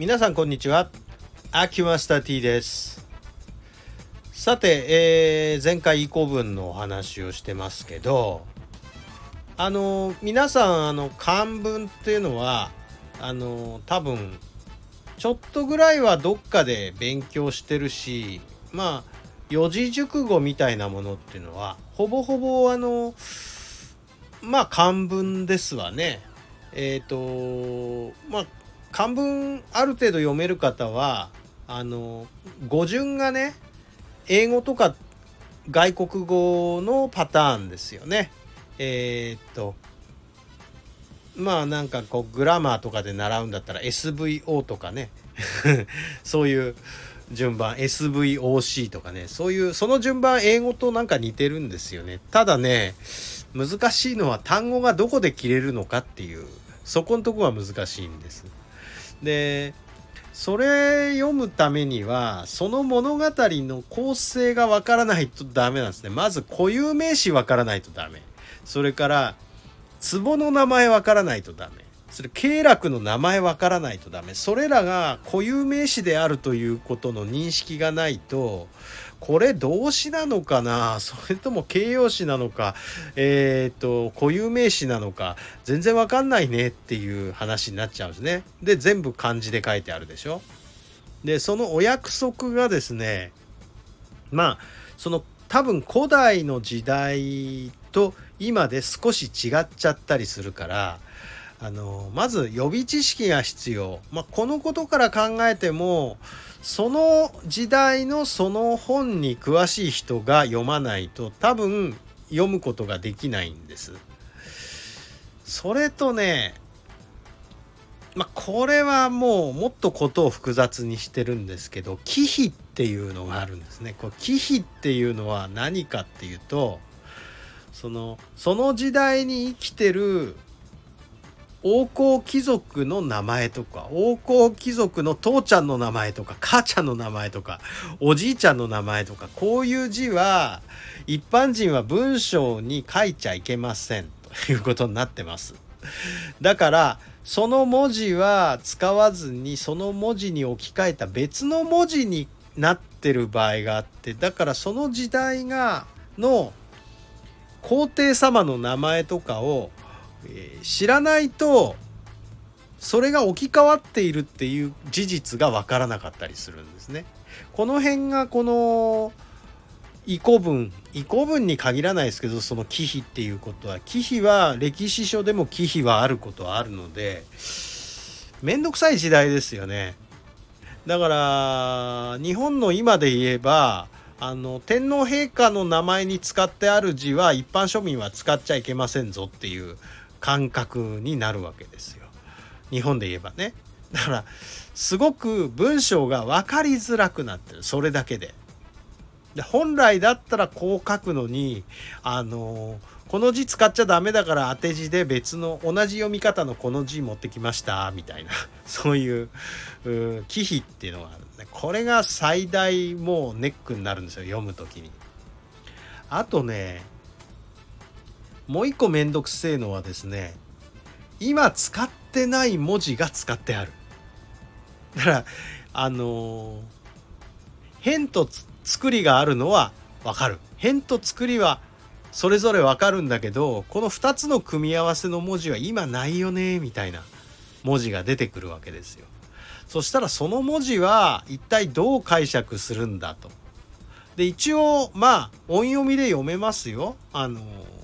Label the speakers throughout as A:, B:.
A: 皆さんこんにちはアキュマスタ T ですさて、えー、前回以降文のお話をしてますけどあの皆さんあの漢文っていうのはあの多分ちょっとぐらいはどっかで勉強してるしまあ四字熟語みたいなものっていうのはほぼほぼあのまあ漢文ですわね。えっ、ー、とまあ漢文ある程度読める方はあの語順がね英語とか外国語のパターンですよね。えっ、とまあなんかこうグラマーとかで習うんだったら SVO とかね。そういう順番 SVOC とかね。そういうその順番英語となんか似てるんですよね。ただね難しいのは単語がどこで切れるのかっていうそこのとこが難しいんです。でそれ読むためにはその物語の構成がわからないとダメなんですね。まず固有名詞わからないとダメ。それから壺の名前わからないとダメ。それ経絡の名前わからないとダメ。それらが固有名詞であるということの認識がないとこれ動詞なのかな？それとも形容詞なのか？えっ、と固有名詞なのか？全然わかんないねっていう話になっちゃうんですね。で全部漢字で書いてあるでしょ？でそのお約束がですねまあその多分古代の時代と今で少し違っちゃったりするからあのまず予備知識が必要、まあ、このことから考えてもその時代のその本に詳しい人が読まないと多分読むことができないんです。それとねまあ、これはもうもっとことを複雑にしてるんですけど忌避っていうのがあるんですね。これ忌避っていうのは何かっていうとそのその時代に生きてる王侯貴族の名前とか王侯貴族の父ちゃんの名前とか母ちゃんの名前とかおじいちゃんの名前とかこういう字は一般人は文章に書いちゃいけませんということになってます。だからその文字は使わずにその文字に置き換えた別の文字になってる場合があってだからその時代がの皇帝様の名前とかをえ、知らないとそれが置き換わっているっていう事実が分からなかったりするんですね。この辺がこの遺古文遺古文に限らないですけどその忌避っていうことは忌避は歴史書でも忌避はあることはあるので面倒くさい時代ですよね。だから日本の今で言えばあの天皇陛下の名前に使ってある字は一般庶民は使っちゃいけませんぞっていう感覚になるわけですよ。日本で言えばね。だからすごく文章が分かりづらくなってるそれだけで。で本来だったらこう書くのにあのこの字使っちゃダメだから当て字で別の同じ読み方のこの字持ってきましたみたいな そういう忌避っていうのがあるんでこれが最大もうネックになるんですよ読む時に。あとねもう一個めんどくせえのはですね今使ってない文字が使ってある。だからあのー、変と作りがあるのはわかる。変と作りはそれぞれわかるんだけどこの2つの組み合わせの文字は今ないよねみたいな文字が出てくるわけですよ。そしたらその文字は一体どう解釈するんだと。で一応まあ音読みで読めますよ。あのー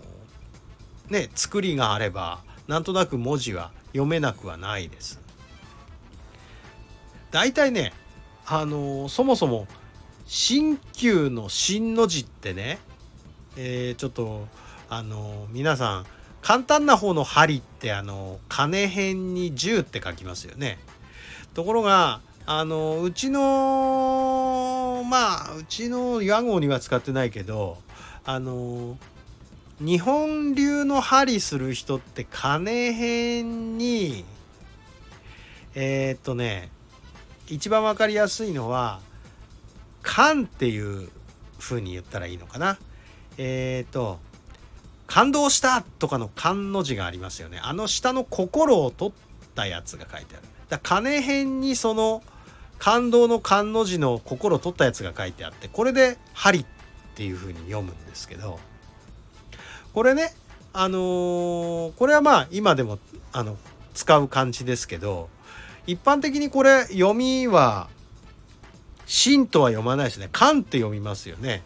A: ね作りがあればなんとなく文字は読めなくはないです。大体ねあのそもそも新旧の新の字ってね、えー、ちょっとあの皆さん簡単な方の針ってあの金辺に10って書きますよね。ところがあのうちのまあうちの屋号には使ってないけどあの日本流の針する人って金辺にえー、っとね一番分かりやすいのは「感」っていう風に言ったらいいのかな。えー、っと「感動した」とかの「感」の字がありますよね。あの下の「心」を取ったやつが書いてある。だ金編にその感動の漢の字の心を取ったやつが書いてあってこれで「針」っていう風に読むんですけどこれねあのー、これはまあ今でもあの使う漢字ですけど一般的にこれ読みは「真」とは読まないですね「漢」って読みますよね。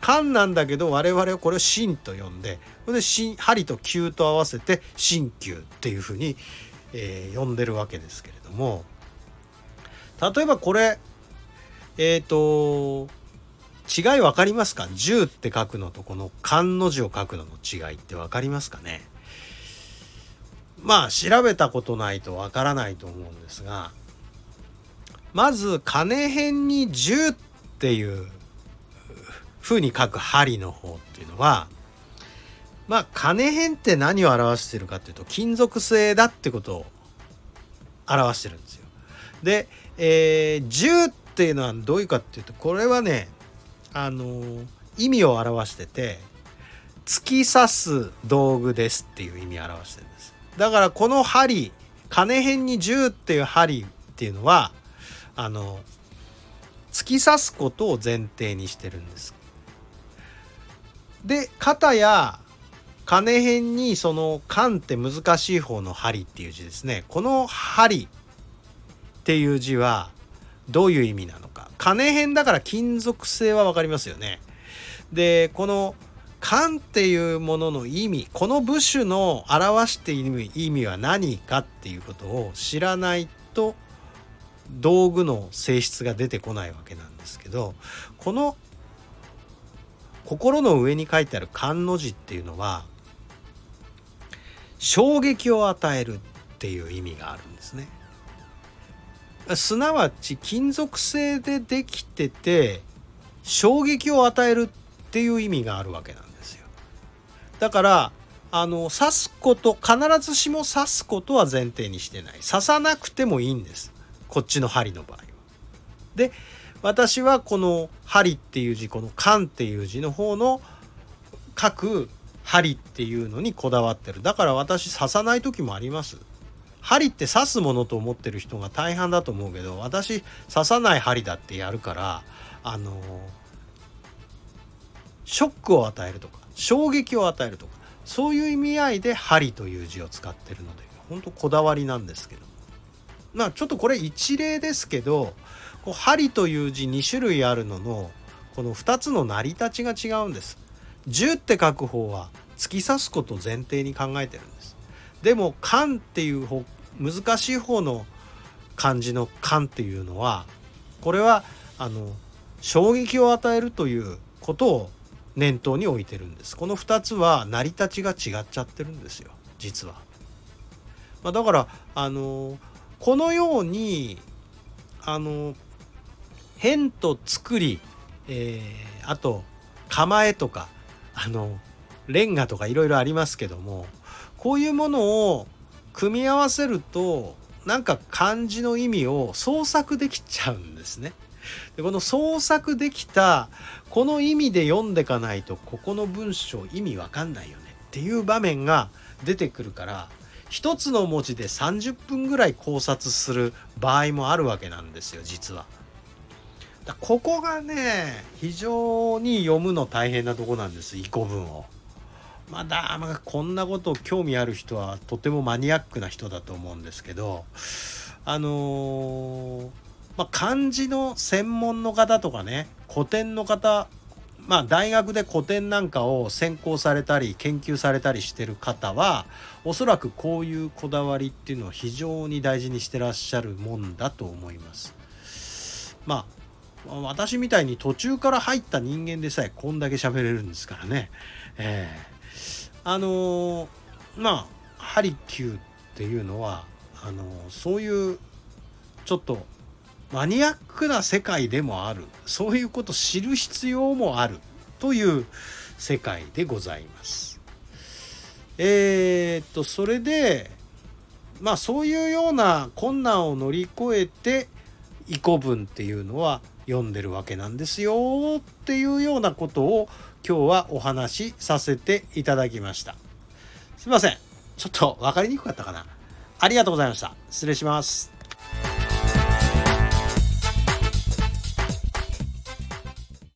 A: 漢なんだけど我々はこれを真と呼んでこれで針と球と合わせて鍼灸っていうふうに、えー、呼んでるわけですけれども例えばこれえっ、ー、と違い分かりますか？10って書くのとこの漢の字を書くのの違いって分かりますかね？まあ調べたことないと分からないと思うんですがまず金編に10っていう風に書く針の方っていうのはまあ金編って何を表してるかっていうと金属製だってことを表してるんですよ。で、えー、銃っていうのはどういうかっていうとこれはねあの、意味を表してて突き刺す道具ですっていう意味を表してるんです。だからこの針金編に銃っていう針っていうのはあの突き刺すことを前提にしてるんです。で肩や金辺にその「缶」って難しい方の「針」っていう字ですねこの「針」っていう字はどういう意味なの金辺だから金属製は分かりますよね。でこの「缶」っていうものの意味この部首の表している意味は何かっていうことを知らないと道具の性質が出てこないわけなんですけどこの心の上に書いてある漢の字っていうのは衝撃を与えるっていう意味があるんですね。すなわち金属製でできてて衝撃を与えるっていう意味があるわけなんですよ。だからあの刺すこと必ずしも刺すことは前提にしてない刺さなくてもいいんですこっちの針の場合は。で私はこの「針」っていう字この「勘」っていう字の方の書く「針」っていうのにこだわってるだから私刺さない時もあります針って刺すものと思ってる人が大半だと思うけど私刺さない針だってやるからあのショックを与えるとか衝撃を与えるとかそういう意味合いで針という字を使ってるので本当こだわりなんですけどまあちょっとこれ一例ですけどこう針という字2種類あるののこの2つの成り立ちが違うんです。10って書く方は突き刺すことを前提に考えてるんです。でも「勘」っていう方難しい方の漢字の「勘」っていうのはこれはあの衝撃を与えるということを念頭に置いてるんです。この2つは成り立ちが違っちゃってるんですよ実は。まあ、だからあのこのようにあの変と作り、えー、あと構えとかあのレンガとかいろいろありますけどもこういうものを組み合わせるとなんか漢字の意味を創作できちゃうんですね。でこの創作できたこの意味で読んでかないとここの文章意味わかんないよねっていう場面が出てくるから一つの文字で30分ぐらい考察する場合もあるわけなんですよ実は。だここがね非常に読むの大変なとこなんです遺語文を。まだ、まあ、こんなこと興味ある人はとてもマニアックな人だと思うんですけどあのー、まあ、漢字の専門の方とかね古典の方まあ大学で古典なんかを専攻されたり研究されたりしてる方はおそらくこういうこだわりっていうのを非常に大事にしてらっしゃるもんだと思います。まあ私みたいに途中から入った人間でさえこんだけ喋れるんですからね。えー、あのー、まあハリキューっていうのはあのー、そういうちょっとマニアックな世界でもあるそういうこと知る必要もあるという世界でございます。えー、っとそれでまあそういうような困難を乗り越えて遺古文っていうのは読んでるわけなんですよっていうようなことを今日はお話しさせていただきました。すいません。ちょっと分かりにくかったかな。ありがとうございました失礼します